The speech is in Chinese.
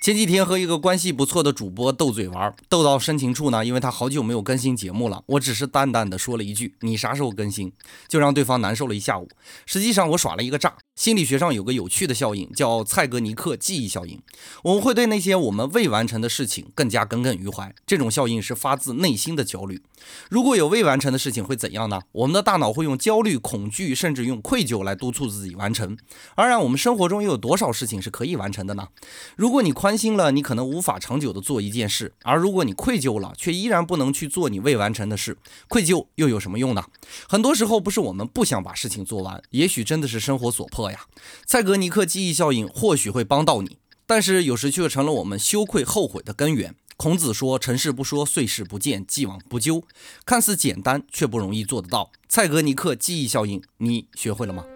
前几天和一个关系不错的主播斗嘴玩，斗到深情处呢，因为他好久没有更新节目了，我只是淡淡的说了一句“你啥时候更新”，就让对方难受了一下午。实际上我耍了一个诈。心理学上有个有趣的效应，叫蔡格尼克记忆效应。我们会对那些我们未完成的事情更加耿耿于怀，这种效应是发自内心的焦虑。如果有未完成的事情会怎样呢？我们的大脑会用焦虑、恐惧，甚至用愧疚来督促自己完成。当然，我们生活中又有多少事情是可以完成的呢？如果你宽心了，你可能无法长久的做一件事；而如果你愧疚了，却依然不能去做你未完成的事，愧疚又有什么用呢？很多时候不是我们不想把事情做完，也许真的是生活所迫。呀，蔡格尼克记忆效应或许会帮到你，但是有时却成了我们羞愧后悔的根源。孔子说：“成事不说，碎事不见，既往不咎。”看似简单，却不容易做得到。蔡格尼克记忆效应，你学会了吗？